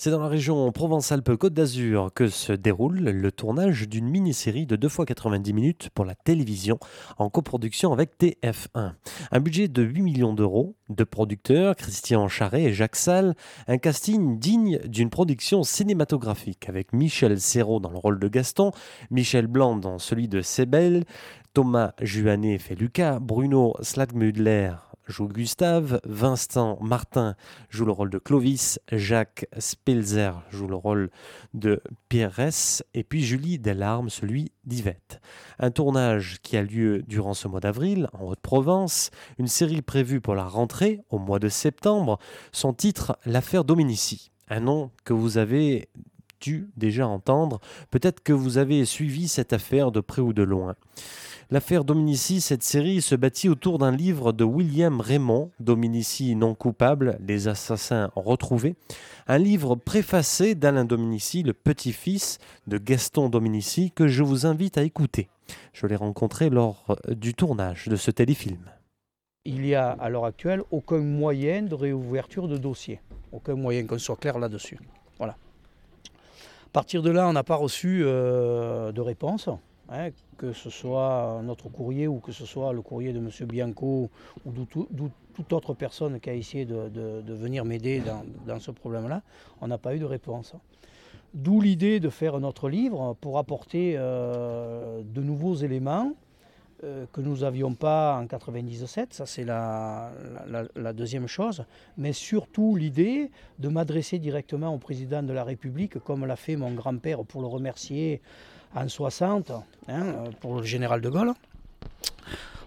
C'est dans la région Provence-Alpes-Côte d'Azur que se déroule le tournage d'une mini-série de 2 x 90 minutes pour la télévision en coproduction avec TF1. Un budget de 8 millions d'euros, deux producteurs, Christian Charret et Jacques Salle, un casting digne d'une production cinématographique avec Michel Serrault dans le rôle de Gaston, Michel Blanc dans celui de Sebel, Thomas Juanet fait Lucas, Bruno Slagmudler joue Gustave, Vincent Martin joue le rôle de Clovis, Jacques Spelzer joue le rôle de Pierresse et puis Julie Delarme celui d'Yvette. Un tournage qui a lieu durant ce mois d'avril en Haute-Provence, une série prévue pour la rentrée au mois de septembre, son titre L'affaire Dominici, un nom que vous avez déjà entendre, peut-être que vous avez suivi cette affaire de près ou de loin. L'affaire Dominici, cette série se bâtit autour d'un livre de William Raymond, Dominici non coupable, les assassins retrouvés. Un livre préfacé d'Alain Dominici, le petit-fils de Gaston Dominici, que je vous invite à écouter. Je l'ai rencontré lors du tournage de ce téléfilm. Il n'y a à l'heure actuelle aucun moyen de réouverture de dossier. Aucun moyen qu'on soit clair là-dessus. Voilà. À partir de là, on n'a pas reçu euh, de réponse. Hein, que ce soit notre courrier ou que ce soit le courrier de M. Bianco ou de toute autre personne qui a essayé de, venir m'aider dans, ce problème-là, on n'a pas eu de réponse. D'où l'idée de faire notre livre pour apporter euh, de nouveaux éléments euh, que nous n'avions pas en 97, ça c'est la, deuxième chose, mais surtout l'idée de m'adresser directement au président de la République, comme l'a fait mon grand-père pour le remercier en 60 hein, pour le général de Gaulle.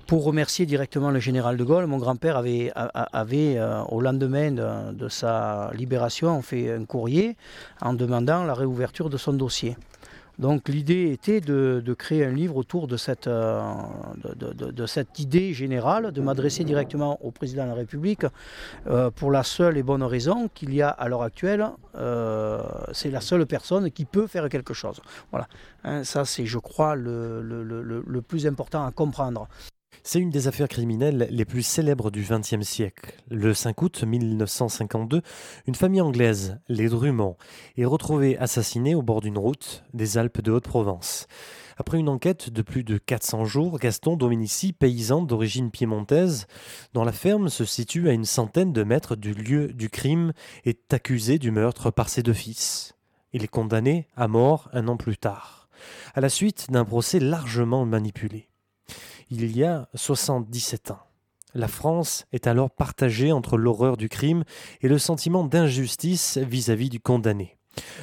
Pour remercier directement le général de Gaulle, mon grand-père avait, avait euh, au lendemain de, sa libération, fait un courrier en demandant la réouverture de son dossier. Donc l'idée était de, créer un livre autour de cette, euh, de, cette idée générale, de m'adresser directement au président de la République euh, pour la seule et bonne raison qu'il y a à l'heure actuelle, euh, c'est la seule personne qui peut faire quelque chose. Voilà, hein, ça c'est je crois le plus important à comprendre. C'est une des affaires criminelles les plus célèbres du XXe siècle. Le 5 août 1952, une famille anglaise, les Drummond, est retrouvée assassinée au bord d'une route des Alpes de Haute-Provence. Après une enquête de plus de 400 jours, Gaston Dominici, paysan d'origine piémontaise, dont la ferme se situe à une centaine de mètres du lieu du crime, est accusé du meurtre par ses deux fils. Il est condamné à mort un an plus tard, à la suite d'un procès largement manipulé il y a 77 ans. La France est alors partagée entre l'horreur du crime et le sentiment d'injustice vis-à-vis du condamné.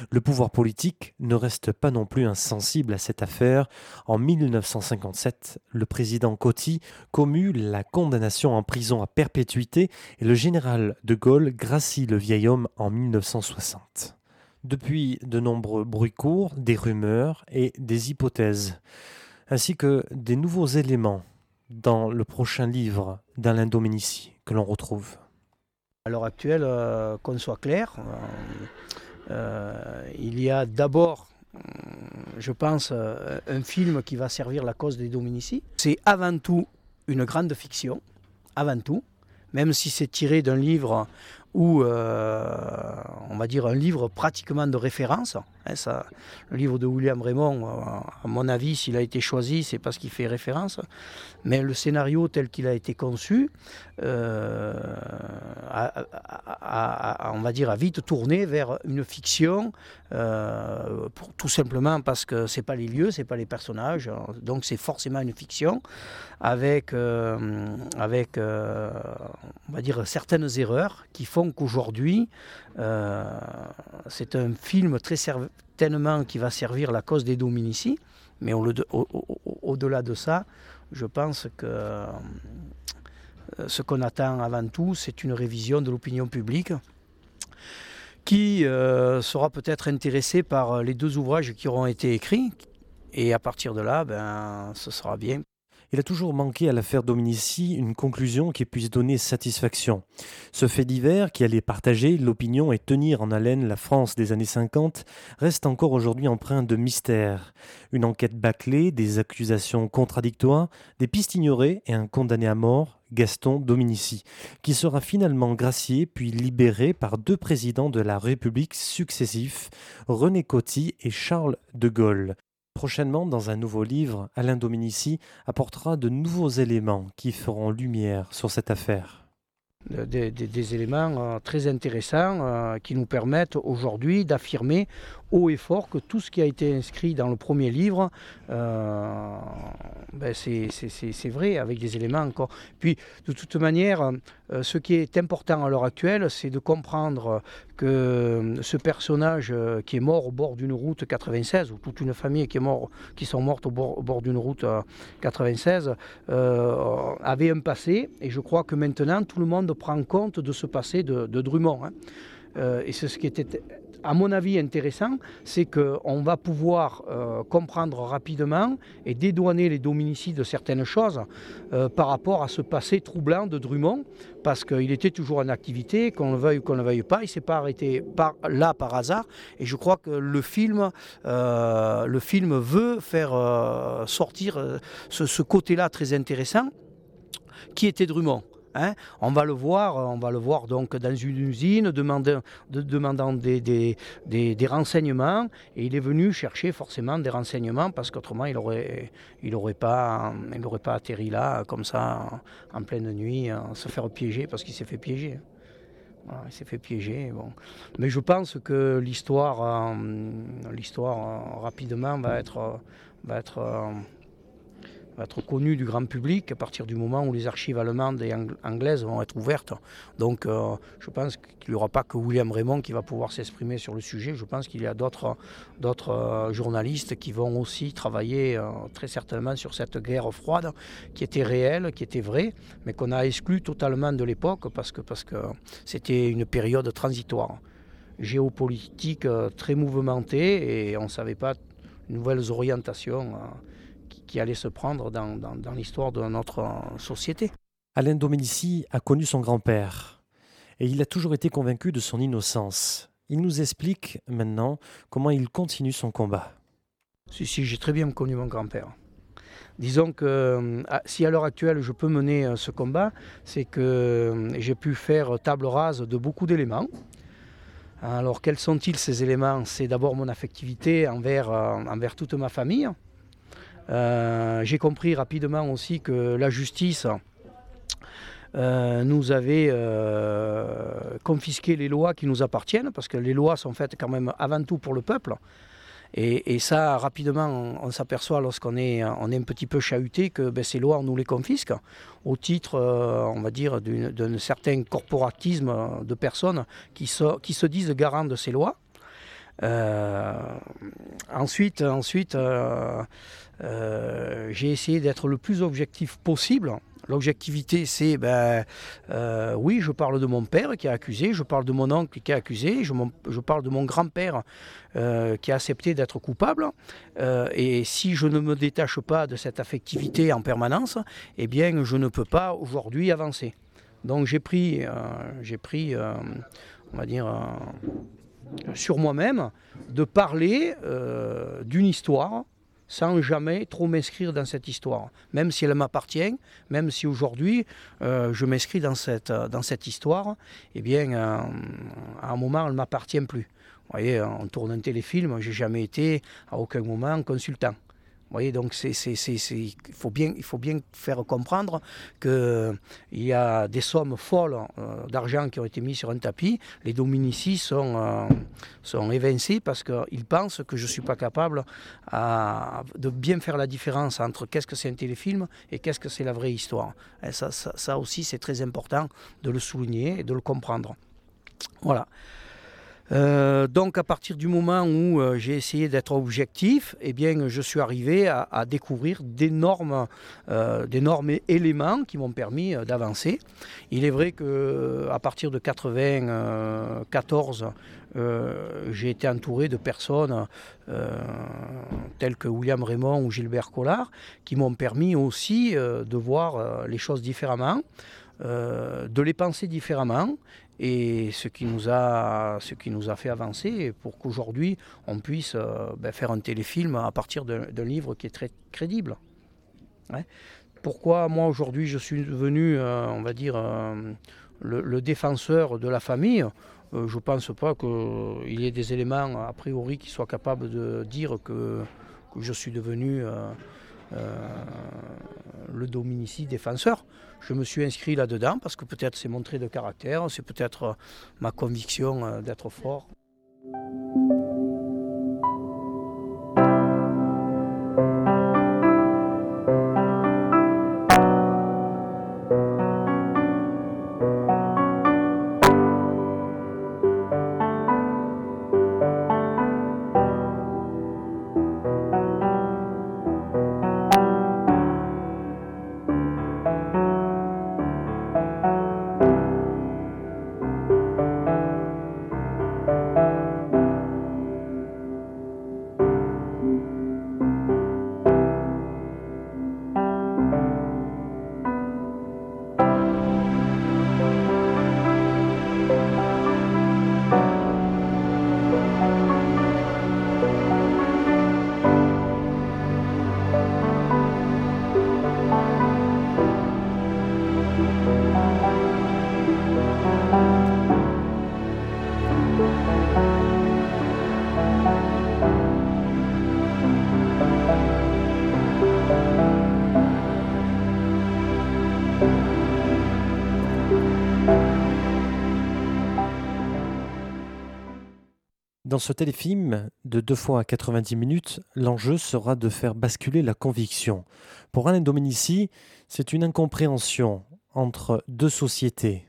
Le pouvoir politique ne reste pas non plus insensible à cette affaire. En 1957, le président Coty commue la condamnation en prison à perpétuité et le général de Gaulle gracie le vieil homme en 1960. Depuis, de nombreux bruits courts, des rumeurs et des hypothèses ainsi que des nouveaux éléments dans le prochain livre d'Alain Dominici que l'on retrouve. À l'heure actuelle, euh, qu'on soit clair, euh, euh, il y a d'abord, je pense, un film qui va servir la cause des Dominici. C'est avant tout une grande fiction, avant tout, même si c'est tiré d'un livre ou on va dire un livre pratiquement de référence. Hein, le livre de William Raymond, à mon avis, s'il a été choisi, c'est parce qu'il fait référence. Mais le scénario tel qu'il a été conçu, euh, a, on va dire, a vite tourné vers une fiction, euh, tout simplement parce que c'est pas les lieux, c'est pas les personnages, donc c'est forcément une fiction avec, euh, avec on va dire, certaines erreurs qui font qu'aujourd'hui, c'est un film très certainement qui va servir la cause des Dominici, mais au-delà de ça, je pense que euh, ce qu'on attend avant tout, c'est une révision de l'opinion publique qui euh, sera peut-être intéressée par les deux ouvrages qui auront été écrits. Et à partir de là, ben, ce sera bien. Il a toujours manqué à l'affaire Dominici une conclusion qui puisse donner satisfaction. Ce fait divers, qui allait partager l'opinion et tenir en haleine la France des années 50, reste encore aujourd'hui empreint de mystère. Une enquête bâclée, des accusations contradictoires, des pistes ignorées et un condamné à mort, Gaston Dominici, qui sera finalement gracié puis libéré par deux présidents de la République successifs, René Coty et Charles de Gaulle. Prochainement, dans un nouveau livre, Alain Dominici apportera de nouveaux éléments qui feront lumière sur cette affaire. Des, éléments euh, très intéressants euh, qui nous permettent aujourd'hui d'affirmer haut et fort que tout ce qui a été inscrit dans le premier livre, euh, ben c'est vrai, avec des éléments encore. Puis, de toute manière, euh, ce qui est important à l'heure actuelle, c'est de comprendre que ce personnage euh, qui est mort au bord d'une route 96, ou toute une famille qui, est mort, qui sont mortes au bord, d'une route 96, avait un passé, et je crois que maintenant, tout le monde prend compte de ce passé de, Drummond. Hein. et c'est ce qui était à mon avis, intéressant, c'est qu'on va pouvoir euh, comprendre rapidement et dédouaner les dominicides de certaines choses euh, par rapport à ce passé troublant de Drummond, parce qu'il était toujours en activité, qu'on le veuille ou qu'on ne le veuille pas, il ne s'est pas arrêté là par hasard, et je crois que le film, euh, le film veut faire sortir ce côté-là très intéressant qui était Drummond. Hein. on va le voir, on va le voir donc dans une usine demandant, des, renseignements et il est venu chercher forcément des renseignements parce qu'autrement il n'aurait pas, atterri là comme ça en pleine nuit, se faire piéger parce qu'il s'est fait piéger. il s'est fait piéger. Mais je pense que l'histoire, euh, euh, rapidement va être être connu du grand public à partir du moment où les archives allemandes et anglaises vont être ouvertes. Donc euh, je pense qu'il n'y aura pas que William Raymond qui va pouvoir s'exprimer sur le sujet. Je pense qu'il y a d'autres, euh, journalistes qui vont aussi travailler euh, très certainement sur cette guerre froide qui était réelle, qui était vraie, mais qu'on a exclue totalement de l'époque parce que, parce que c'était une période transitoire géopolitique très mouvementée et on ne savait pas nouvelles orientations qui allait se prendre dans, dans, l'histoire de notre société. Alain Dominici a connu son grand-père et il a toujours été convaincu de son innocence. Il nous explique maintenant comment il continue son combat. Si, si, j'ai très bien connu mon grand-père. Disons que euh, si à l'heure actuelle je peux mener euh, ce combat, c'est que euh, j'ai pu faire table rase de beaucoup d'éléments. Alors quels sont-ils ces éléments? C'est d'abord mon affectivité envers, envers toute ma famille, euh, j'ai compris rapidement aussi que la justice euh, nous avait euh, confisqué les lois qui nous appartiennent, parce que les lois sont faites quand même avant tout pour le peuple. Et, ça, rapidement, on, s'aperçoit lorsqu'on est, un petit peu chahuté que ben, ces lois, on nous les confisque au titre, on va dire, d'un certain corporatisme de personnes qui, qui se disent garants de ces lois. Ensuite, ensuite euh, j'ai essayé d'être le plus objectif possible. L'objectivité, c'est, ben, euh, oui, je parle de mon père qui a accusé, je parle de mon oncle qui a accusé, je, je parle de mon grand-père euh, qui a accepté d'être coupable. et si je ne me détache pas de cette affectivité en permanence, eh bien, je ne peux pas aujourd'hui avancer. Donc j'ai pris, j'ai pris on va dire, sur moi-même de parler d'une histoire sans jamais trop m'inscrire dans cette histoire. Même si elle m'appartient, même si aujourd'hui euh, je m'inscris dans cette, dans cette histoire, eh bien, euh, à un moment, elle ne m'appartient plus. Vous voyez, on tourne un téléfilm, j'ai jamais été à aucun moment consultant voyez, donc il, faut bien, faire comprendre qu'il y a des sommes folles euh, d'argent qui ont été mises sur un tapis. Les Dominici sont, euh, sont évincés parce qu'ils pensent que je ne suis pas capable de bien faire la différence entre qu'est-ce que c'est un téléfilm et qu'est-ce que c'est la vraie histoire. Ça, ça aussi, c'est très important de le souligner et de le comprendre. Voilà. Euh, donc à partir du moment où euh, j'ai essayé d'être objectif, eh bien, je suis arrivé à, découvrir d'énormes, euh, d'énormes éléments qui m'ont permis d'avancer. Il est vrai qu'à partir de 1994, j'ai été entouré de personnes telles que William Raymond ou Gilbert Collard qui m'ont permis aussi de voir les choses différemment. de les penser différemment et ce qui nous a, ce qui nous a fait avancer pour qu'aujourd'hui on puisse euh, ben, faire un téléfilm à partir d'un livre qui est très crédible. pourquoi moi aujourd'hui je suis devenu, euh, on va dire, euh, le, défenseur de la famille? je ne pense pas qu'il y ait des éléments a priori qui soient capables de dire que, je suis devenu le dominici défenseur. Je me suis inscrit là-dedans parce que peut-être c'est mon trait de caractère, c'est peut-être ma conviction d'être fort. Dans ce téléfilm de deux fois à 90 minutes, l'enjeu sera de faire basculer la conviction. Pour Alain Dominici, c'est une incompréhension entre deux sociétés.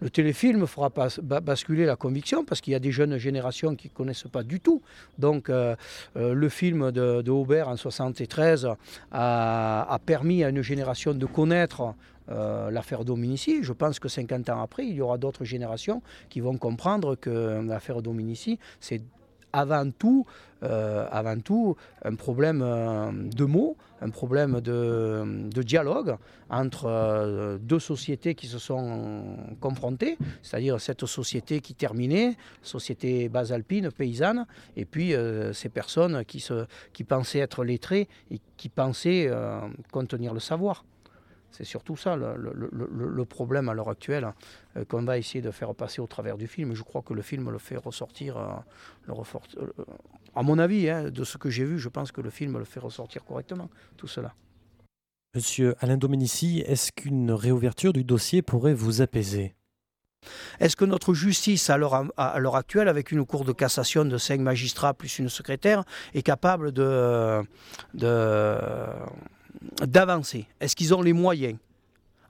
Le téléfilm fera basculer la conviction parce qu'il y a des jeunes générations qui ne connaissent pas du tout. Donc euh, euh, le film de, Aubert en 1973 a, a, permis à une génération de connaître euh, l'affaire Dominici. Je pense que 50 ans après, il y aura d'autres générations qui vont comprendre que l'affaire Dominici, c'est avant tout, euh, avant tout un problème euh, de mots, un problème de, dialogue entre deux sociétés qui se sont confrontées, c'est-à-dire cette société qui terminait, société basalpine, paysanne, et puis ces personnes qui pensaient être lettrées et qui pensaient contenir le savoir. C'est surtout ça le, problème à l'heure actuelle euh, qu'on va essayer de faire passer au travers du film. Je crois que le film le fait ressortir, euh, le euh, à mon avis, hein, de ce que j'ai vu, je pense que le film le fait ressortir correctement, tout cela. Monsieur Alain Dominici, est-ce qu'une réouverture du dossier pourrait vous apaiser? Est-ce que notre justice, à l'heure actuelle, avec une cour de cassation de cinq magistrats plus une secrétaire, est capable de, de d'avancer Est-ce qu'ils ont les moyens?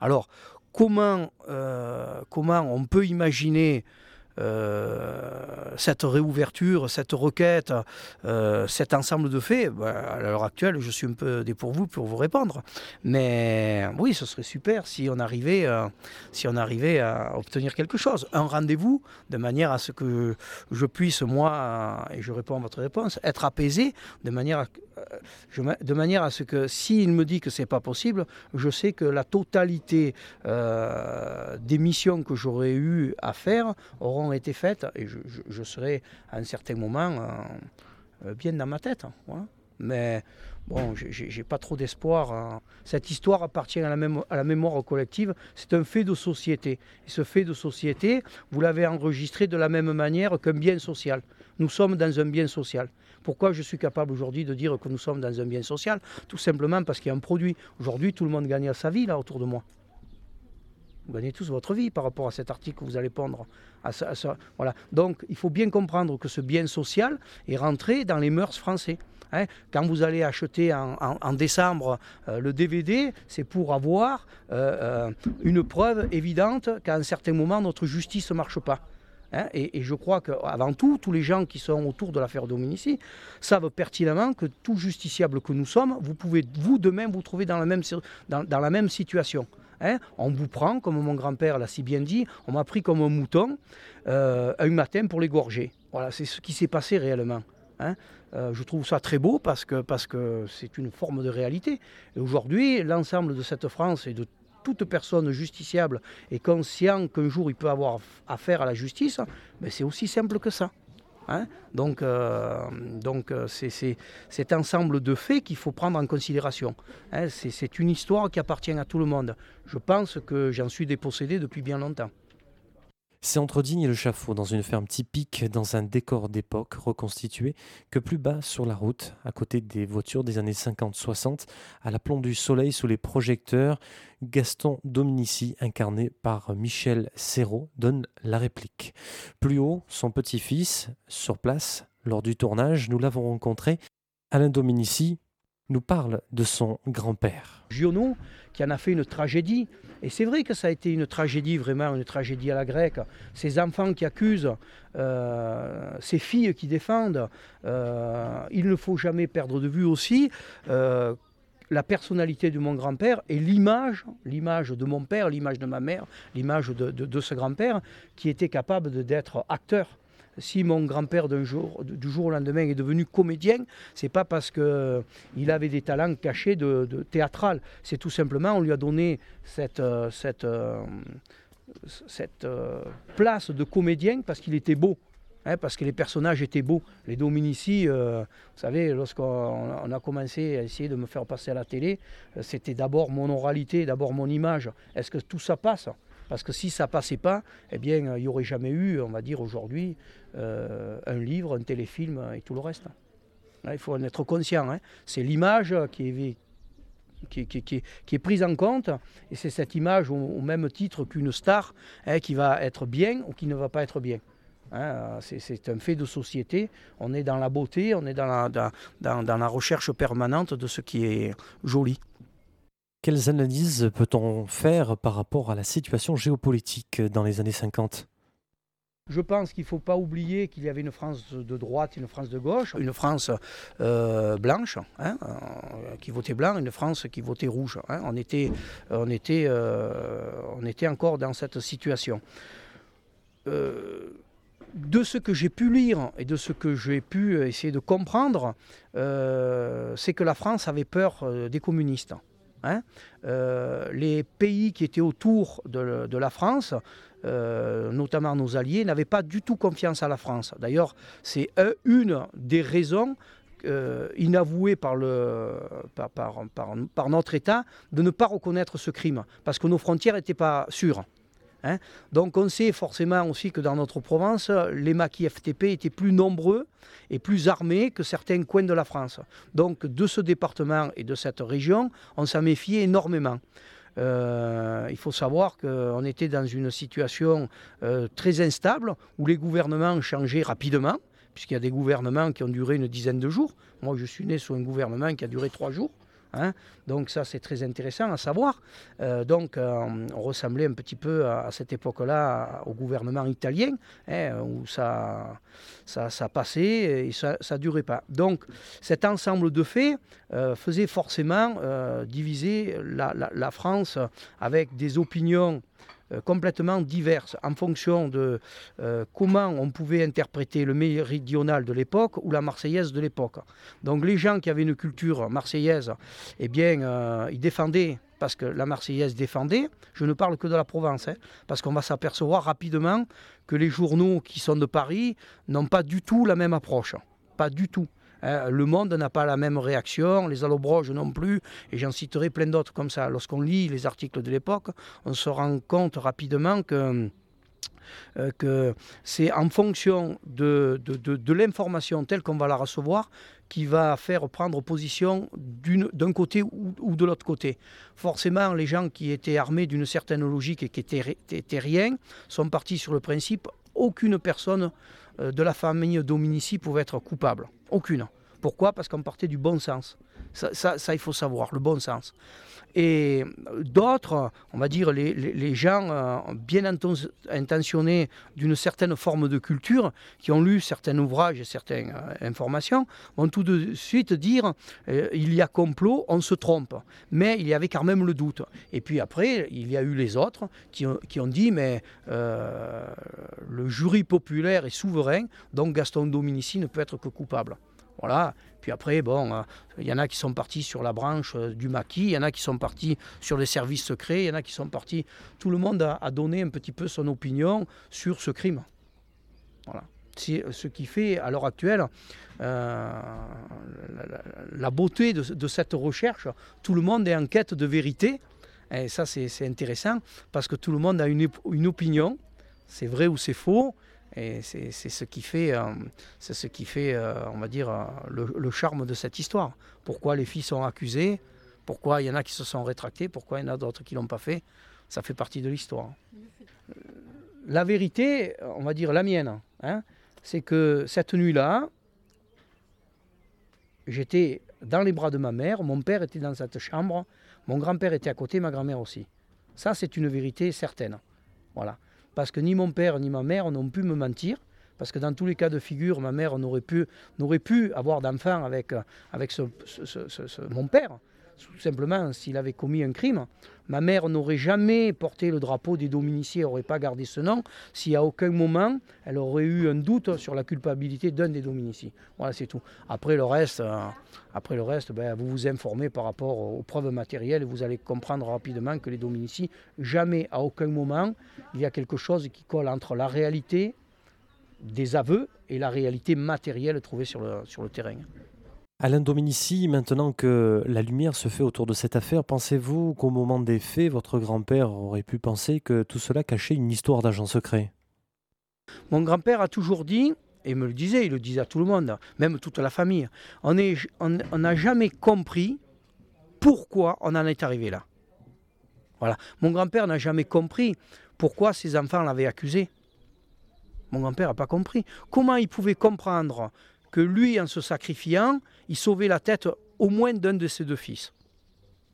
Alors, comment, euh, comment on peut imaginer cette réouverture, cette requête, euh, cet ensemble de faits, bah, à l'heure actuelle, je suis un peu dépourvu pour vous répondre. Mais oui, ce serait super si on arrivait, euh, si on arrivait à obtenir quelque chose. Un rendez-vous, de manière à ce que je puisse, moi, et je réponds à votre réponse, être apaisé, de manière à, de manière à ce que s'il me dit que c'est pas possible, je sais que la totalité des missions que j'aurais eu à faire auront été faites et je, serai à un certain moment euh, euh, bien dans ma tête. Hein, Mais bon, j'ai pas trop d'espoir. Hein. Cette histoire appartient à la, à la mémoire collective. C'est un fait de société. Et ce fait de société, vous l'avez enregistré de la même manière qu'un bien social. Nous sommes dans un bien social. Pourquoi je suis capable aujourd'hui de dire que nous sommes dans un bien social? Tout simplement parce qu'il y a un produit. Aujourd'hui, tout le monde gagne sa vie là autour de moi. Vous gagnez tous votre vie par rapport à cet article que vous allez pondre. Voilà. Donc il faut bien comprendre que ce bien social est rentré dans les mœurs français. Hein. Quand vous allez acheter en, décembre euh, le DVD, c'est pour avoir euh, euh, une preuve évidente qu'à un certain moment, notre justice ne marche pas. Hein. et, je crois qu'avant tout, tous les gens qui sont autour de l'affaire Dominici savent pertinemment que tout justiciable que nous sommes, vous pouvez vous de même vous trouver dans la même situation. Hein, on vous prend, comme mon grand-père l'a si bien dit, on m'a pris comme un mouton euh, un matin pour l'égorger. Voilà, c'est ce qui s'est passé réellement. Hein. Euh, je trouve ça très beau parce que parce que c'est une forme de réalité. Et aujourd'hui, l'ensemble de cette France et de toute personne justiciable est conscient qu'un jour il peut avoir affaire à la justice, mais c'est aussi simple que ça. Hein. donc, euh, euh, c'est cet ensemble de faits qu'il faut prendre en considération. Hein. c'est une histoire qui appartient à tout le monde. Je pense que j'en suis dépossédé depuis bien longtemps. C'est entre Digne et le Chafaud, dans une ferme typique, dans un décor d'époque reconstitué, que plus bas sur la route, à côté des voitures des années 50-60, à la plomb du soleil sous les projecteurs, Gaston Dominici, incarné par Michel Serrault, donne la réplique. Plus haut, son petit-fils, sur place, lors du tournage, nous l'avons rencontré. Alain Dominici nous parle de son grand-père. Giono, qui en a fait une tragédie, et c'est vrai que ça a été une tragédie, vraiment une tragédie à la grecque. Ces enfants qui accusent, euh, ces filles qui défendent, euh, il ne faut jamais perdre de vue aussi euh, la personnalité de mon grand-père et l'image, l'image de mon père, l'image de ma mère, l'image de, ce grand-père qui était capable d'être acteur si mon grand-père jour, du jour au lendemain est devenu comédien, c'est pas parce qu'il avait des talents cachés de, théâtral. C'est tout simplement, on lui a donné cette, euh, euh, euh, place de comédien parce qu'il était beau. Hein, parce que les personnages étaient beaux. Les Dominici, vous savez, lorsqu'on a commencé à essayer de me faire passer à la télé, c'était d'abord mon oralité, d'abord mon image. Est-ce que tout ça passe? Parce que si ça passait pas, eh bien, il n'y aurait jamais eu, on va dire aujourd'hui, euh, un livre, un téléfilm et tout le reste. il faut en être conscient. Hein. C'est l'image qui est, prise en compte, et c'est cette image au, même titre qu'une star hein, qui va être bien ou qui ne va pas être bien. Hein. c'est un fait de société. On est dans la beauté, on est dans la recherche permanente de ce qui est joli. Quelles analyses peut-on faire par rapport à la situation géopolitique dans les années 50 je pense qu'il ne faut pas oublier qu'il y avait une France de droite, une France de gauche, une France euh, blanche, hein, euh, qui votait blanc, une France qui votait rouge. Hein. On, était, on, était, euh, on était encore dans cette situation. de ce que j'ai pu lire et de ce que j'ai pu essayer de comprendre, c'est que la France avait peur des communistes. Hein. Euh, les pays qui étaient autour de, la France, euh, notamment nos alliés, n'avaient pas du tout confiance à la France. D'ailleurs, c'est une des raisons euh, par, notre État de ne pas reconnaître ce crime, parce que nos frontières n'étaient pas sûres. Hein. Donc on sait forcément aussi que dans notre province, les maquis FTP étaient plus nombreux et plus armés que certains coins de la France. Donc de ce département et de cette région, on s'en méfiait énormément. Euh, il faut savoir qu'on était dans une situation euh, très instable où les gouvernements changeaient rapidement, puisqu'il y a des gouvernements qui ont duré une dizaine de jours. Moi, je suis né sous un gouvernement qui a duré trois jours. Hein. donc ça c'est très intéressant à savoir. Euh, donc euh, on ressemblait un petit peu à, cette époque-là au gouvernement italien, hein, où ça, ça, passait et ça ne durait pas. Donc cet ensemble de faits euh, faisait forcément diviser la, France avec des opinions complètement diverses en fonction de euh, comment on pouvait interpréter le méridional de l'époque ou la marseillaise de l'époque. Donc les gens qui avaient une culture marseillaise, eh bien, euh, ils défendaient parce que la Marseillaise défendait, je ne parle que de la Provence, hein, parce qu'on va s'apercevoir rapidement que les journaux qui sont de Paris n'ont pas du tout la même approche. Pas du tout. Hein, le monde n'a pas la même réaction, les allobroges non plus, et j'en citerai plein d'autres comme ça. Lorsqu'on lit les articles de l'époque, on se rend compte rapidement que euh, c'est en fonction de, l'information telle qu'on va la recevoir qui va faire prendre position d'un côté ou, de l'autre côté. Forcément, les gens qui étaient armés d'une certaine logique et qui étaient, étaient rien sont partis sur le principe aucune personne euh, de la famille Dominici pouvait être coupable. Aucune. Pourquoi? Parce qu'on partait du bon sens. Ça, il faut savoir, le bon sens. Et d'autres, on va dire les, gens euh, bien intentionnés d'une certaine forme de culture, qui ont lu certains ouvrages et certaines euh, informations, vont tout de suite dire euh, il y a complot, on se trompe. Mais il y avait quand même le doute. Et puis après, il y a eu les autres qui ont dit mais le jury populaire est souverain, donc Gaston Dominici ne peut être que coupable. Voilà. Puis après, bon, euh, il y en a qui sont partis sur la branche euh, du maquis, il y en a qui sont partis sur les services secrets, il y en a qui sont partis. Tout le monde a, donné un petit peu son opinion sur ce crime. Voilà. C'est ce qui fait à l'heure actuelle euh, la, beauté de, cette recherche. Tout le monde est en quête de vérité. Et ça, c'est intéressant parce que tout le monde a une opinion. C'est vrai ou c'est faux. Et c'est ce qui fait, euh, euh, on va dire, le, charme de cette histoire. Pourquoi les filles sont accusées Pourquoi il y en a qui se sont rétractées Pourquoi il y en a d'autres qui ne l'ont pas fait Ça fait partie de l'histoire. La vérité, on va dire la mienne, hein, c'est que cette nuit-là, j'étais dans les bras de ma mère, mon père était dans cette chambre, mon grand-père était à côté, ma grand-mère aussi. Ça, c'est une vérité certaine. Voilà. Parce que ni mon père ni ma mère n'ont pu me mentir. Parce que dans tous les cas de figure, ma mère n'aurait pu, avoir d'enfant avec, avec mon père tout simplement s'il avait commis un crime. Ma mère n'aurait jamais porté le drapeau des Dominiciers, n'aurait pas gardé ce nom, si à aucun moment elle aurait eu un doute sur la culpabilité d'un des Dominiciers. Voilà, c'est tout. Après le reste, euh, après le reste ben, vous vous informez par rapport aux preuves matérielles et vous allez comprendre rapidement que les Dominici, jamais, à aucun moment, il y a quelque chose qui colle entre la réalité des aveux et la réalité matérielle trouvée sur le terrain. Alain Dominici, maintenant que la lumière se fait autour de cette affaire, pensez-vous qu'au moment des faits, votre grand-père aurait pu penser que tout cela cachait une histoire d'agent secret? Mon grand-père a toujours dit, et me le disait, il le disait à tout le monde, même toute la famille, on n'a jamais compris pourquoi on en est arrivé là. Voilà. Mon grand-père n'a jamais compris pourquoi ses enfants l'avaient accusé. Mon grand-père n'a pas compris. Comment il pouvait comprendre que lui, en se sacrifiant, il sauvait la tête au moins d'un de ses deux fils.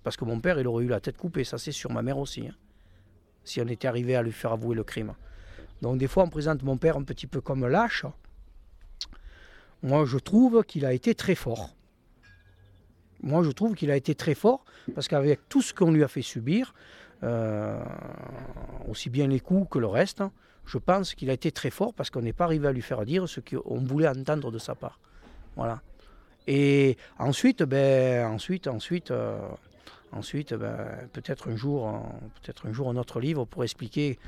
Parce que mon père, il aurait eu la tête coupée, ça c'est sûr, ma mère aussi, hein, si on était arrivé à lui faire avouer le crime. Donc des fois, on présente mon père un petit peu comme lâche. Moi, je trouve qu'il a été très fort. Moi, je trouve qu'il a été très fort parce qu'avec tout ce qu'on lui a fait subir, euh, aussi bien les coups que le reste, je pense qu'il a été très fort parce qu'on n'est pas arrivé à lui faire dire ce qu'on voulait entendre de sa part. Voilà. Et ensuite, ben, ensuite, ensuite, euh, ensuite, ben, peut-être un jour, peut-être un jour, un autre livre pour expliquer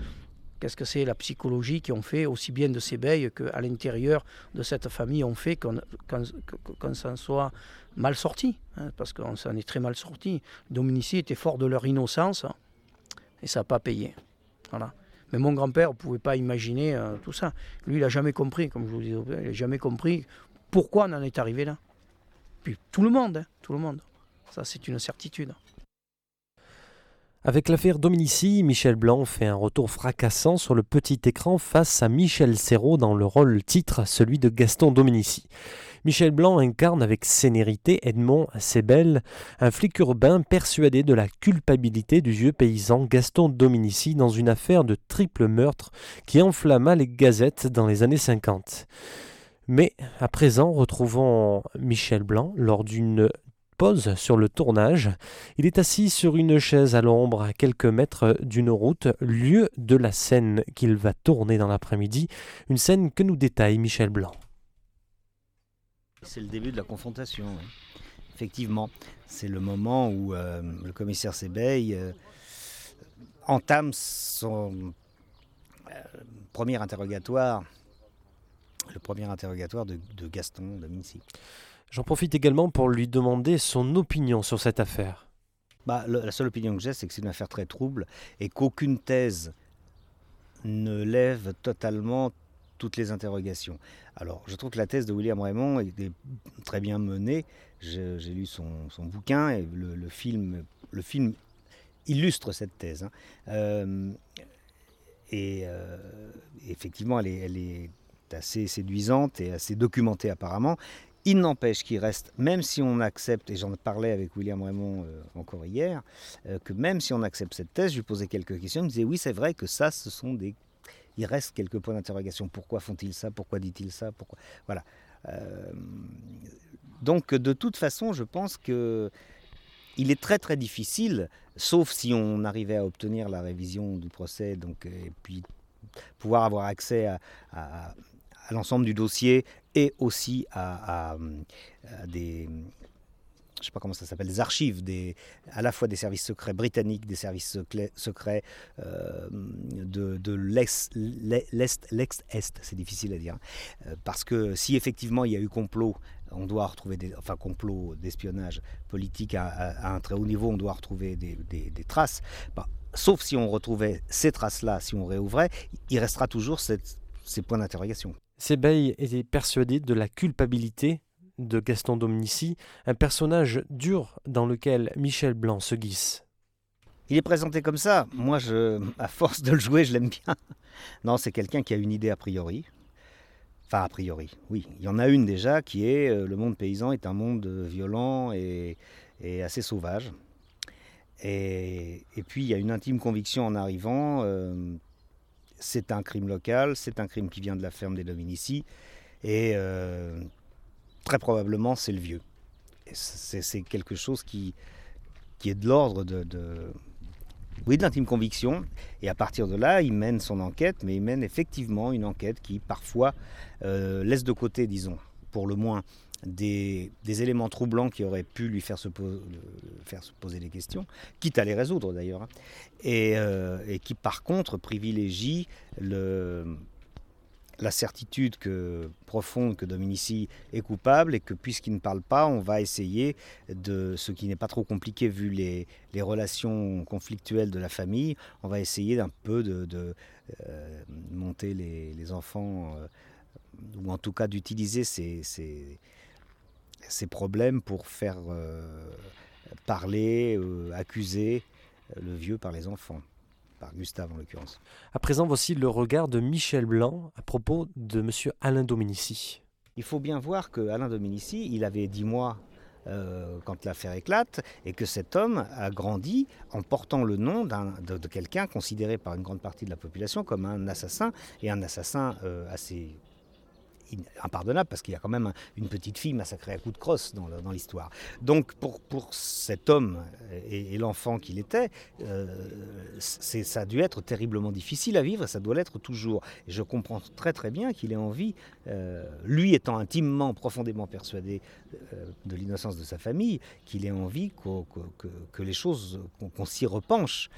qu'est-ce que c'est la psychologie qui ont fait aussi bien de ces qu'à qu'à l'intérieur de cette famille ont fait qu'on s'en soit mal sorti, hein, parce qu'on s'en est très mal sorti. Dominici étaient forts de leur innocence et ça n'a pas payé. Voilà. Mais mon grand-père ne pouvait pas imaginer euh, tout ça. Lui, il n'a jamais compris, comme je vous disais, il n'a jamais compris pourquoi on en est arrivé là. Puis tout le monde, tout le monde. Ça, c'est une certitude. Avec l'affaire Dominici, Michel Blanc fait un retour fracassant sur le petit écran face à Michel Serrault dans le rôle titre, celui de Gaston Dominici. Michel Blanc incarne avec sénérité Edmond Sebel, un flic urbain persuadé de la culpabilité du vieux paysan Gaston Dominici dans une affaire de triple meurtre qui enflamma les gazettes dans les années 50. Mais à présent, retrouvons Michel Blanc lors d'une pause sur le tournage. Il est assis sur une chaise à l'ombre à quelques mètres d'une route, lieu de la scène qu'il va tourner dans l'après-midi, une scène que nous détaille Michel Blanc. C'est le début de la confrontation. Effectivement, c'est le moment où euh, le commissaire Sébeil euh, entame son euh, premier interrogatoire, le premier interrogatoire de, de Gaston. J'en profite également pour lui demander son opinion sur cette affaire. Bah, la seule opinion que j'ai, c'est que c'est une affaire très trouble et qu'aucune thèse ne lève totalement toutes les interrogations. Alors, je trouve que la thèse de William Raymond est très bien menée. J'ai lu son, bouquin et le, film, le film illustre cette thèse. Hein. Euh, et euh, effectivement, elle est, elle est assez séduisante et assez documentée apparemment. Il n'empêche qu'il reste, même si on accepte, et j'en parlais avec William Raymond euh, encore hier, euh, que même si on accepte cette thèse, je lui posais quelques questions, il me disait oui c'est vrai que ça ce sont des... Il reste quelques points d'interrogation. Pourquoi font-ils ça? Pourquoi dit-il ça? Pourquoi? Voilà. Euh, donc de toute façon, je pense que il est très très difficile, sauf si on arrivait à obtenir la révision du procès, donc, et puis pouvoir avoir accès à l'ensemble du dossier et aussi à, des, je sais pas comment ça s'appelle, archives, à la fois des services secrets britanniques, des services secrets euh, de, de l'Est, l'ex-Est, c'est difficile à dire. Hein. parce que si effectivement il y a eu complot, on doit retrouver des, enfin complot d'espionnage politique à, un très haut niveau, on doit retrouver des, traces. Bah, sauf si on retrouvait ces traces-là, si on réouvrait, il restera toujours ces points d'interrogation. Sebeil était persuadé de la culpabilité de Gaston Dominici, un personnage dur dans lequel Michel Blanc se glisse. Il est présenté comme ça. Moi, à force de le jouer, je l'aime bien. Non, c'est quelqu'un qui a une idée a priori. Enfin, a priori, oui. Il y en a une déjà qui est euh, le monde paysan est un monde violent et, assez sauvage. Et, puis, il y a une intime conviction en arrivant. Euh, c'est un crime local, c'est un crime qui vient de la ferme des Dominici, et euh, très probablement c'est le vieux. C'est quelque chose qui, est de l'ordre de, oui, de l'intime conviction. Et à partir de là, il mène son enquête, mais il mène effectivement une enquête qui parfois euh, laisse de côté, disons, pour le moins, des, éléments troublants qui auraient pu lui faire se, poser des questions, quitte à les résoudre d'ailleurs, hein. euh, et, qui par contre privilégie la certitude profonde que Dominici est coupable et que puisqu'il ne parle pas, on va essayer de, ce qui n'est pas trop compliqué vu les, relations conflictuelles de la famille, on va essayer d'un peu de, euh, monter les, enfants, euh, ou en tout cas d'utiliser ces problèmes pour faire euh, parler, euh, accuser euh, le vieux par les enfants, par Gustave en l'occurrence. À présent, voici le regard de Michel Blanc à propos de M. Alain Dominici. Il faut bien voir que Alain Dominici, il avait dix mois quand l'affaire éclate, et que cet homme a grandi en portant le nom de, de quelqu'un considéré par une grande partie de la population comme un assassin, et un assassin assez impardonnable parce qu'il y a quand même une petite fille massacrée à coups de crosse dans, l'histoire. Donc pour, pour cet homme et, l'enfant qu'il était, euh, ça a dû être terriblement difficile à vivre, ça doit l'être toujours. Et je comprends très très bien qu'il ait envie, euh, lui étant intimement, profondément persuadé euh, de l'innocence de sa famille, qu'il ait envie que, les choses, qu'on s'y repenche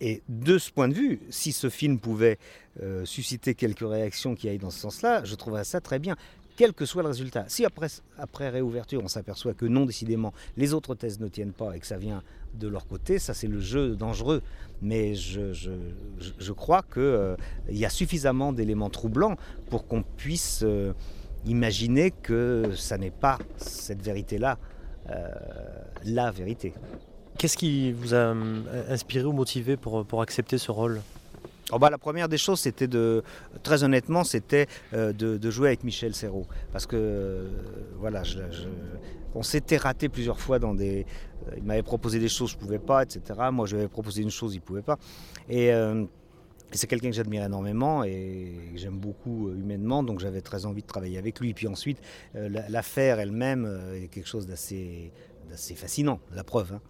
et de ce point de vue, si ce film pouvait euh, susciter quelques réactions qui aillent dans ce sens-là, je trouverais ça très bien, quel que soit le résultat. Si après, après réouverture, on s'aperçoit que non, décidément, les autres thèses ne tiennent pas et que ça vient de leur côté, ça c'est le jeu dangereux. Mais je, je, je crois qu'il euh, y a suffisamment d'éléments troublants pour qu'on puisse euh, imaginer que ça n'est pas cette vérité-là, la vérité. Qu'est-ce qui vous a euh, inspiré ou motivé pour, pour accepter ce rôle? Oh bah, la première des choses, c'était de, très honnêtement, c'était euh, de, jouer avec Michel Serrault. Parce que, euh, voilà, on s'était raté plusieurs fois dans des. il m'avait proposé des choses, je ne pouvais pas, etc. Moi, je lui avais proposé une chose, il ne pouvait pas. Et. c'est quelqu'un que j'admire énormément et que j'aime beaucoup humainement, donc j'avais très envie de travailler avec lui. Puis ensuite, l'affaire elle-même est quelque chose d'assez fascinant, la preuve. Hein.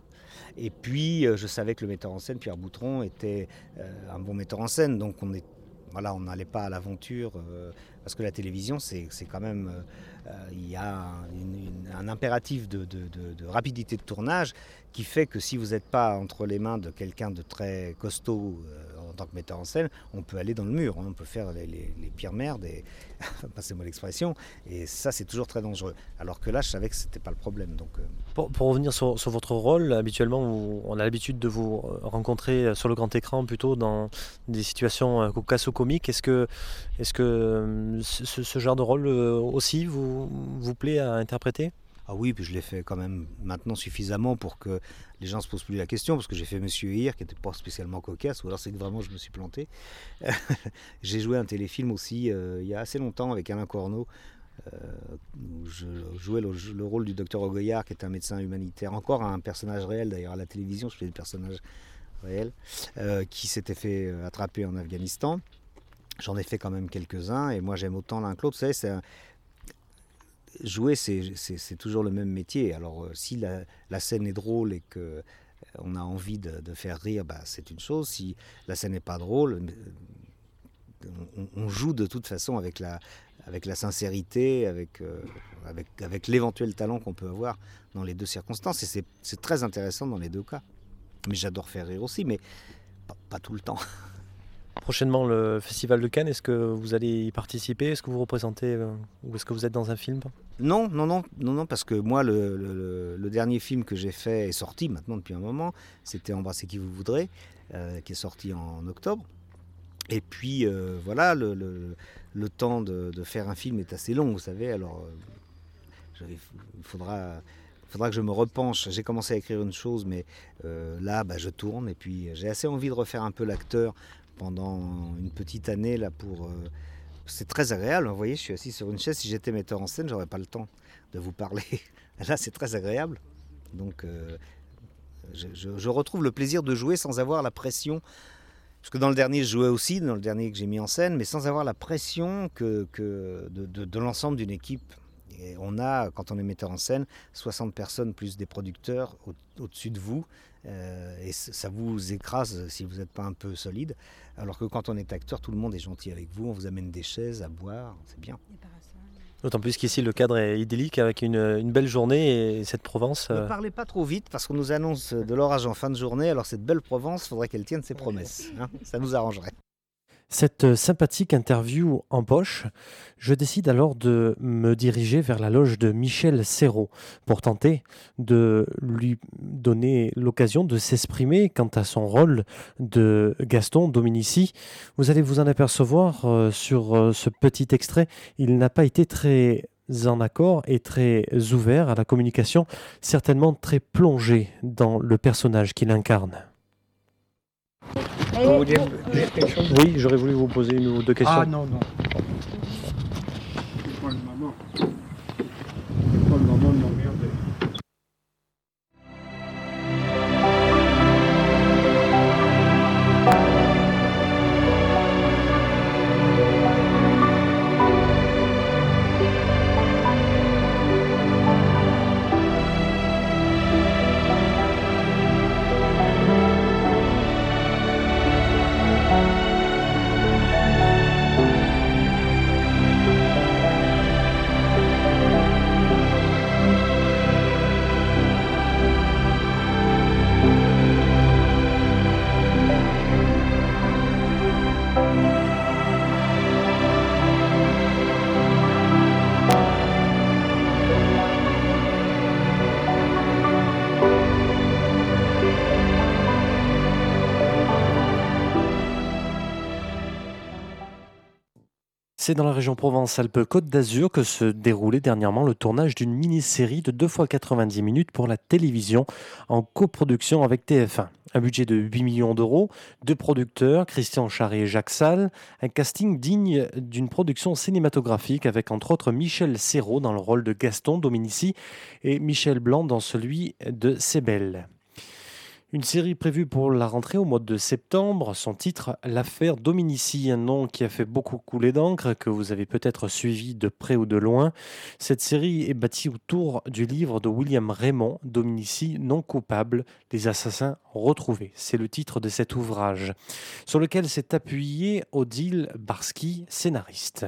Et puis, euh, je savais que le metteur en scène, Pierre Boutron, était euh, un bon metteur en scène. Donc, on est voilà, on n'allait pas à l'aventure, euh, parce que la télévision, c'est quand même, il y a un, impératif de, rapidité de tournage qui fait que si vous n'êtes pas entre les mains de quelqu'un de très costaud en tant que metteur en scène, on peut aller dans le mur, hein. on peut faire les, pires merdes, et passez-moi l'expression, et ça c'est toujours très dangereux. Alors que là, je savais que ce n'était pas le problème. Donc, euh. pour, revenir sur, votre rôle, habituellement, on a l'habitude de vous rencontrer sur le grand écran plutôt dans des situations euh, cocasses ou comiques. Est-ce que, est -ce, que euh, ce, genre de rôle aussi vous plaît à interpréter? Ah oui, puis je l'ai fait quand même maintenant suffisamment pour que les gens se posent plus la question, parce que j'ai fait Monsieur Hir, qui n'était pas spécialement cocasse, ou alors c'est que vraiment je me suis planté. j'ai joué un téléfilm aussi euh, il y a assez longtemps avec Alain Corneau, euh, où je jouais le, rôle du docteur Ogoyard, qui est un médecin humanitaire, encore un personnage réel d'ailleurs à la télévision, je fais des personnages réels, euh, qui s'était fait attraper en Afghanistan. J'en ai fait quand même quelques-uns, et moi j'aime autant l'un que l'autre. Vous savez, c'est jouer, c'est toujours le même métier. Alors, euh, si la, scène est drôle et que euh, on a envie de, faire rire, bah, c'est une chose. Si la scène n'est pas drôle, on, joue de toute façon avec la, avec la sincérité, avec, avec l'éventuel talent qu'on peut avoir dans les deux circonstances. Et c'est très intéressant dans les deux cas. Mais j'adore faire rire aussi, mais pas tout le temps. Prochainement, le Festival de Cannes, est-ce que vous allez y participer? Est-ce que vous représentez euh, ou est-ce que vous êtes dans un film? Non, non, non, non, non, parce que moi, le, dernier film que j'ai fait est sorti maintenant depuis un moment. C'était Embrasser qui vous voudrez, euh, qui est sorti en octobre. Et puis euh, voilà, le, temps de, faire un film est assez long, vous savez. Alors, il faudra faudra que je me repenche. J'ai commencé à écrire une chose, mais là, bah, je tourne et puis j'ai assez envie de refaire un peu l'acteur pendant une petite année là pour. Euh, c'est très agréable. Vous voyez, je suis assis sur une chaise. Si j'étais metteur en scène, j'aurais pas le temps de vous parler. Là, c'est très agréable. Donc, euh, je, retrouve le plaisir de jouer sans avoir la pression. Parce que dans le dernier, je jouais aussi, dans le dernier que j'ai mis en scène, mais sans avoir la pression que, que de, de l'ensemble d'une équipe. Et on a, quand on est metteur en scène, 60 personnes plus des producteurs au-dessus de vous. Euh, et ça vous écrase si vous n'êtes pas un peu solide. Alors que quand on est acteur, tout le monde est gentil avec vous, on vous amène des chaises à boire, c'est bien. D'autant plus qu'ici le cadre est idyllique avec une, belle journée et cette Provence. Ne euh, parlez pas trop vite parce qu'on nous annonce de l'orage en fin de journée. Alors cette belle Provence, il faudrait qu'elle tienne ses promesses. Hein. ça nous arrangerait. Cette euh, sympathique interview en poche, je décide alors de me diriger vers la loge de Michel Serrault pour tenter de lui donner l'occasion de s'exprimer quant à son rôle de Gaston Dominici. Vous allez vous en apercevoir euh, sur euh, ce petit extrait, il n'a pas été très en accord et très ouvert à la communication, certainement très plongé dans le personnage qu'il incarne. Oui, j'aurais voulu vous poser une ou deux questions. Ah non, non. C'est dans la région Provence-Alpes-Côte d'Azur que se déroulait dernièrement le tournage d'une mini-série de 2 fois 90 minutes pour la télévision en coproduction avec TF1. Un budget de 8 millions d'euros, deux producteurs, Christian Charret et Jacques Salle, un casting digne d'une production cinématographique avec entre autres Michel Serrault dans le rôle de Gaston Dominici et Michel Blanc dans celui de Sébelle. Une série prévue pour la rentrée au mois de septembre. Son titre, L'affaire Dominici, un nom qui a fait beaucoup couler d'encre, que vous avez peut-être suivi de près ou de loin. Cette série est bâtie autour du livre de William Raymond, Dominici non coupable, les assassins retrouvés. C'est le titre de cet ouvrage, sur lequel s'est appuyé Odile Barski, scénariste.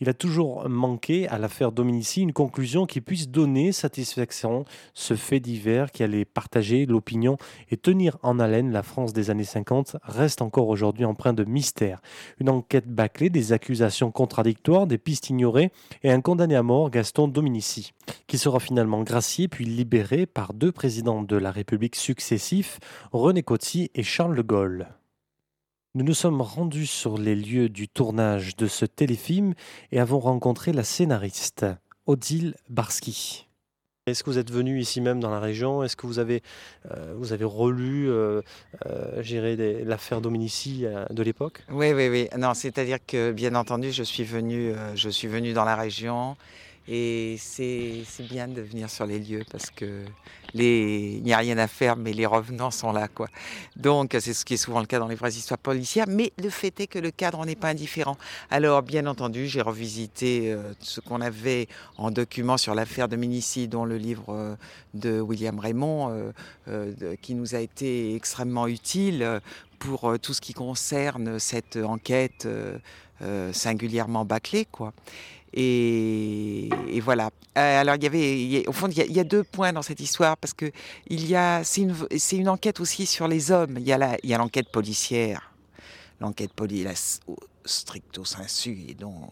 Il a toujours manqué à l'affaire Dominici une conclusion qui puisse donner satisfaction, ce fait divers qui allait partager l'opinion tenir en haleine la France des années 50 reste encore aujourd'hui empreint de mystère. Une enquête bâclée, des accusations contradictoires, des pistes ignorées et un condamné à mort, Gaston Dominici, qui sera finalement gracié puis libéré par deux présidents de la République successifs, René Coty et Charles de Gaulle. Nous nous sommes rendus sur les lieux du tournage de ce téléfilm et avons rencontré la scénariste Odile Barski. Est-ce que vous êtes venu ici même dans la région? Est-ce que vous avez, euh, vous avez relu euh, euh l'affaire Dominici euh, de l'époque? Oui, oui, oui. Non, c'est-à-dire que bien entendu, je suis je suis venu dans la région. Et c'est bien de venir sur les lieux parce que il n'y a rien à faire, mais les revenants sont là. Quoi. Donc, c'est ce qui est souvent le cas dans les vraies histoires policières. Mais le fait est que le cadre n'est pas indifférent. Alors, bien entendu, j'ai revisité euh, ce qu'on avait en document sur l'affaire de Minici, dont le livre euh, de William Raymond, euh, qui nous a été extrêmement utile pour tout ce qui concerne cette enquête singulièrement bâclée. Quoi. Et, voilà. Euh, alors, il y avait, au fond, il y, a, deux points dans cette histoire parce que il y a, c'est une, enquête aussi sur les hommes. Il y a l'enquête policière, l'enquête policière stricto sensu et dont,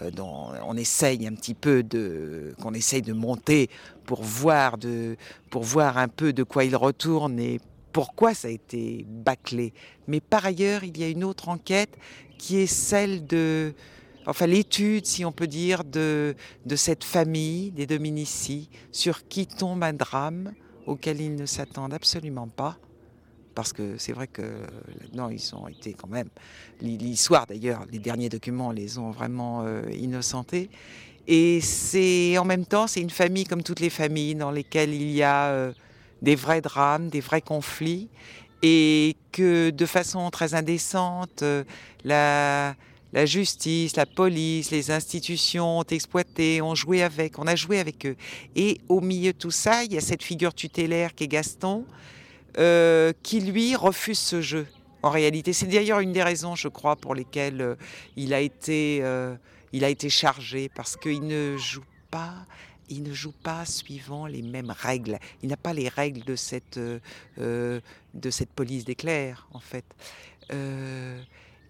euh, dont on essaye un petit peu de qu'on essaye de monter pour voir de pour voir un peu de quoi il retourne et pourquoi ça a été bâclé. Mais par ailleurs, il y a une autre enquête qui est celle de enfin l'étude, si on peut dire, de, cette famille des Dominici, sur qui tombe un drame auquel ils ne s'attendent absolument pas. Parce que c'est vrai que là-dedans, ils ont été quand même. L'histoire, d'ailleurs, les derniers documents les ont vraiment euh, innocentés. Et c'est en même temps, c'est une famille comme toutes les familles dans lesquelles il y a euh, des vrais drames, des vrais conflits, et que de façon très indécente, euh, la, la justice, la police, les institutions ont exploité, ont joué avec, on a joué avec eux. Et au milieu de tout ça, il y a cette figure tutélaire qui est Gaston, euh, qui lui refuse ce jeu. En réalité, c'est d'ailleurs une des raisons, je crois, pour lesquelles euh, il a été, euh, il a été chargé, parce qu'il ne joue pas, il ne joue pas suivant les mêmes règles. Il n'a pas les règles de cette, de cette police d'éclair, en fait.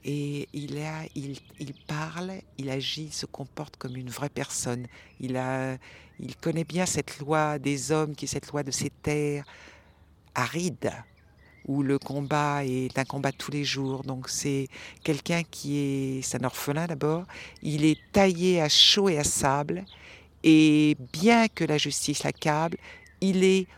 Et il, a, il, parle, il agit, il se comporte comme une vraie personne. Il, a, il connaît bien cette loi des hommes, qui est cette loi de ces terres arides, où le combat est un combat tous les jours. Donc c'est quelqu'un qui est, c'est un orphelin d'abord, il est taillé à chaud et à sable, et bien que la justice l'accable, il est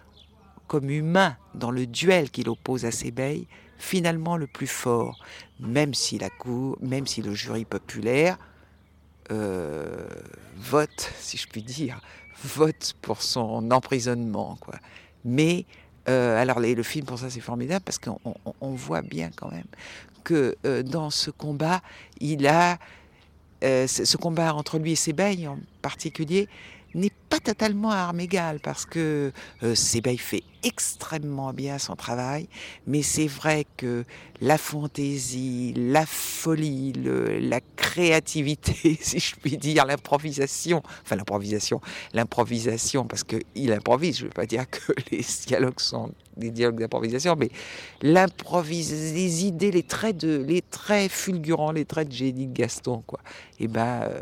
comme humain dans le duel qu'il oppose à ses belles, finalement le plus fort, même si la cour, même si le jury populaire euh, vote, si je puis dire, vote pour son emprisonnement, quoi. Mais euh, alors le film pour ça c'est formidable parce qu'on voit bien quand même que euh, dans ce combat, il a ce combat entre lui et ses bails en particulier n'est pas totalement à armes égales parce que euh, fait extrêmement bien son travail, mais c'est vrai que la fantaisie, la folie, la créativité, si je puis dire, l'improvisation, enfin l'improvisation, l'improvisation parce qu'il improvise, je ne veux pas dire que les dialogues sont des dialogues d'improvisation, mais l'improvise, les idées, les traits de, les traits fulgurants, les traits de génie de Gaston, quoi. Et eh ben, euh,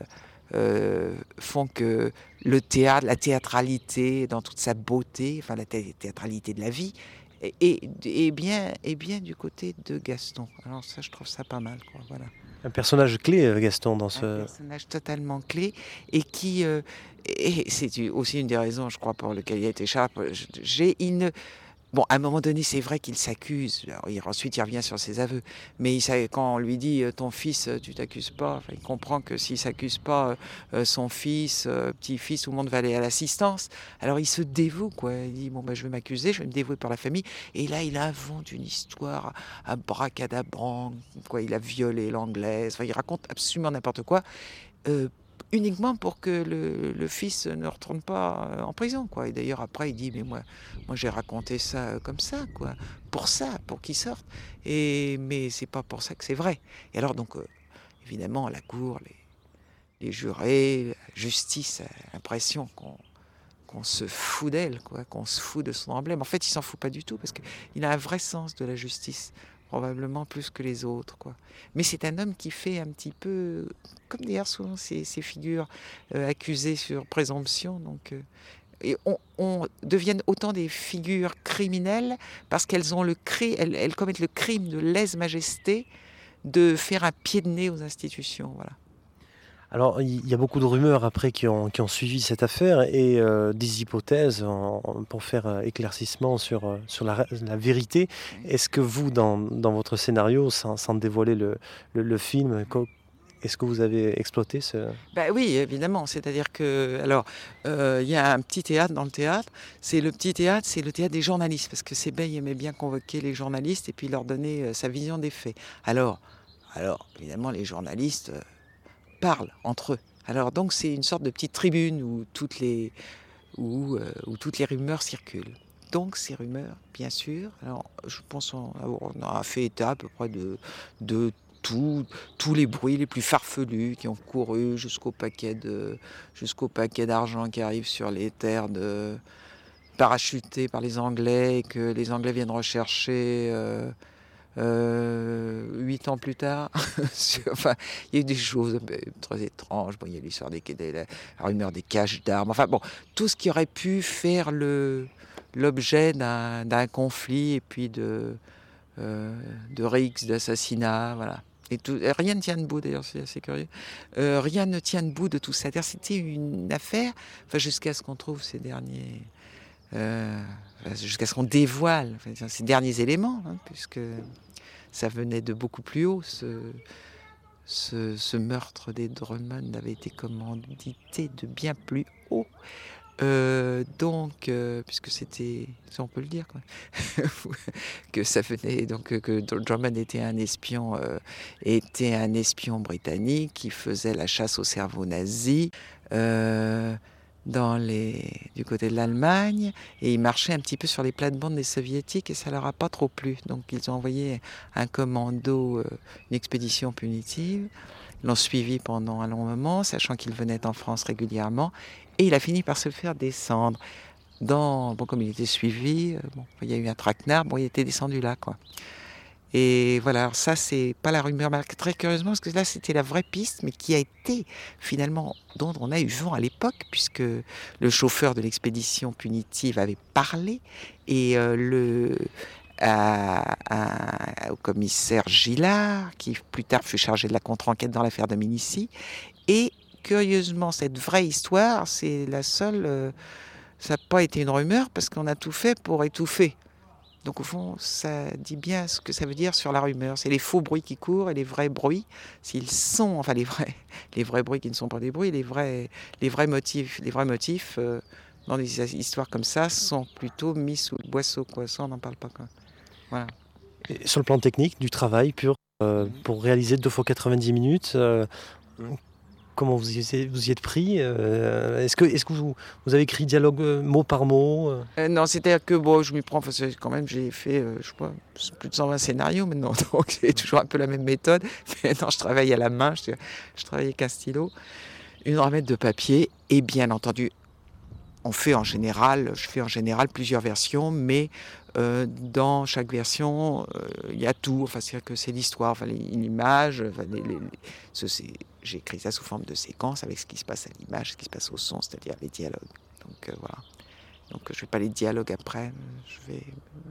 euh, font que le théâtre, la théâtralité dans toute sa beauté, enfin la théâtralité de la vie, est, bien, est bien du côté de Gaston. Alors ça, je trouve ça pas mal. Quoi, voilà. Un personnage clé, euh, Gaston, dans ce... Un personnage totalement clé et qui... Euh, et c'est aussi une des raisons, je crois, pour lesquelles il a été J'ai une Bon, à un moment donné, c'est vrai qu'il s'accuse. Ensuite, il revient sur ses aveux. Mais quand on lui dit euh, ton fils, euh, tu t'accuses pas, il comprend que s'il s'accuse pas euh, son fils, petit-fils, tout le monde va aller à l'assistance. Alors il se dévoue, quoi. Il dit bon, ben, je vais m'accuser, je vais me dévouer pour la famille. Et là, il invente une histoire à bracadabrant, quoi. Il a violé l'anglaise. Enfin, il raconte absolument n'importe quoi uniquement pour que le, fils ne retourne pas euh, en prison. Quoi. Et d'ailleurs, après, il dit, mais moi, moi j'ai raconté ça euh, comme ça, quoi, pour ça, pour qu'il sorte. Et, mais c'est pas pour ça que c'est vrai. Et alors, donc, euh, évidemment, la cour, les, jurés, la justice l'impression qu'on qu'on se fout d'elle, quoi, qu'on se fout de son emblème. En fait, il s'en fout pas du tout parce qu'il a un vrai sens de la justice probablement plus que les autres. Quoi. Mais c'est un homme qui fait un petit peu, comme d'ailleurs souvent ces, ces figures euh, accusées sur présomption, donc, euh, et on, on, deviennent autant des figures criminelles parce qu'elles ont le cri, elles, elles commettent le crime de lèse-majesté de faire un pied de nez aux institutions. Voilà. Alors, il y a beaucoup de rumeurs après qui ont, suivi cette affaire et euh, des hypothèses pour faire euh, éclaircissement sur, euh, la, vérité. Est-ce que vous, dans, votre scénario, sans, dévoiler le, film, est-ce que vous avez exploité ce... Ben oui, évidemment. C'est-à-dire que, alors, il y a un petit théâtre dans le théâtre. C'est le petit théâtre, c'est le théâtre des journalistes, parce que Sébey aimait bien convoquer les journalistes et puis leur donner sa vision des faits. Alors, alors évidemment, les journalistes parlent entre eux. Alors donc c'est une sorte de petite tribune où toutes les, où, euh, toutes les rumeurs circulent. Donc ces rumeurs, bien sûr, alors je pense qu'on a fait état à peu près de, de tous les bruits les plus farfelus qui ont couru jusqu'au paquet de jusqu'au paquet d'argent qui arrive sur les terres de parachuté par les Anglais et que les Anglais viennent rechercher euh, huit ans plus tard. enfin, il y a eu des choses très étranges. Bon, il y a l'histoire des, la rumeur des caches d'armes. Enfin bon, tout ce qui aurait pu faire l'objet d'un conflit et puis de euh, de rixes, d'assassinats, voilà. Et rien ne tient debout d'ailleurs, c'est assez curieux. Euh, rien ne tient debout de tout ça. C'était une affaire, enfin, jusqu'à ce qu'on trouve ces derniers, euh, jusqu'à ce qu'on dévoile ces derniers éléments, hein, puisque ça venait de beaucoup plus haut. Ce, ce, meurtre des Drummond avait été commandité de bien plus haut. Euh, donc, euh, puisque c'était, on peut le dire, que ça venait, donc que Drummond était un espion, euh, était un espion britannique qui faisait la chasse au cerveau nazi du côté de l'Allemagne et il marchait un petit peu sur les plates-bandes des soviétiques et ça leur a pas trop plu. Donc ils ont envoyé un commando, une expédition punitive l'ont suivi pendant un long moment, sachant qu'il venait en France régulièrement. Et il a fini par se faire descendre. Dans, bon, comme il était suivi, euh, bon, il y a eu un traquenard, bon, il était descendu là, quoi. Et voilà, ça, c'est pas la rumeur, mais très curieusement, parce que là, c'était la vraie piste, mais qui a été finalement, dont on a eu vent à l'époque, puisque le chauffeur de l'expédition punitive avait parlé, et euh, le, au commissaire Gillard, qui plus tard fut chargé de la contre-enquête dans l'affaire de Minici. Et curieusement, cette vraie histoire, c'est la seule. Euh, ça n'a pas été une rumeur parce qu'on a tout fait pour étouffer. Donc au fond, ça dit bien ce que ça veut dire sur la rumeur. C'est les faux bruits qui courent et les vrais bruits, s'ils sont, enfin les vrais, les vrais bruits qui ne sont pas des bruits, les vrais, les vrais motifs, les vrais motifs euh, dans des histoires comme ça sont plutôt mis sous le boisseau. Quoi. Ça, on n'en parle pas. Quoi sur le plan technique, du travail pur, euh, pour réaliser deux fois 90 minutes, euh, comment vous y, êtes pris euh, Est-ce que, que vous, avez écrit dialogue mot par mot Non, c'est-à-dire que bon, je m'y prends, quand même, j'ai fait plus de 120 scénarios maintenant, donc c'est toujours un peu la même méthode. Maintenant, je travaille à la main, je, je travaille avec un stylo, une ramette de papier, et bien entendu, on fait en général, je fais en général plusieurs versions, mais euh, dans chaque version, euh, il y a tout. Enfin, c'est que c'est l'histoire, enfin, l'image. Enfin, j'ai écrit ça sous forme de séquence avec ce qui se passe à l'image, ce qui se passe au son, c'est-à-dire les dialogues. Donc euh, voilà. Donc je vais pas les dialogues après. Je vais,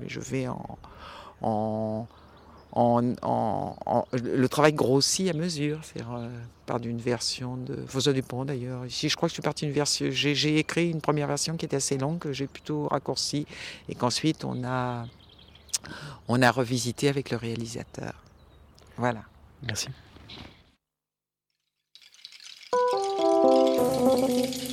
je vais en, en en, le travail grossit à mesure, c'est euh, d'une version de. ça dépend d'ailleurs. Ici, je crois que je suis parti d'une version. J'ai écrit une première version qui était assez longue, que j'ai plutôt raccourci, et qu'ensuite on a, on a revisité avec le réalisateur. Voilà. Merci. Thank you.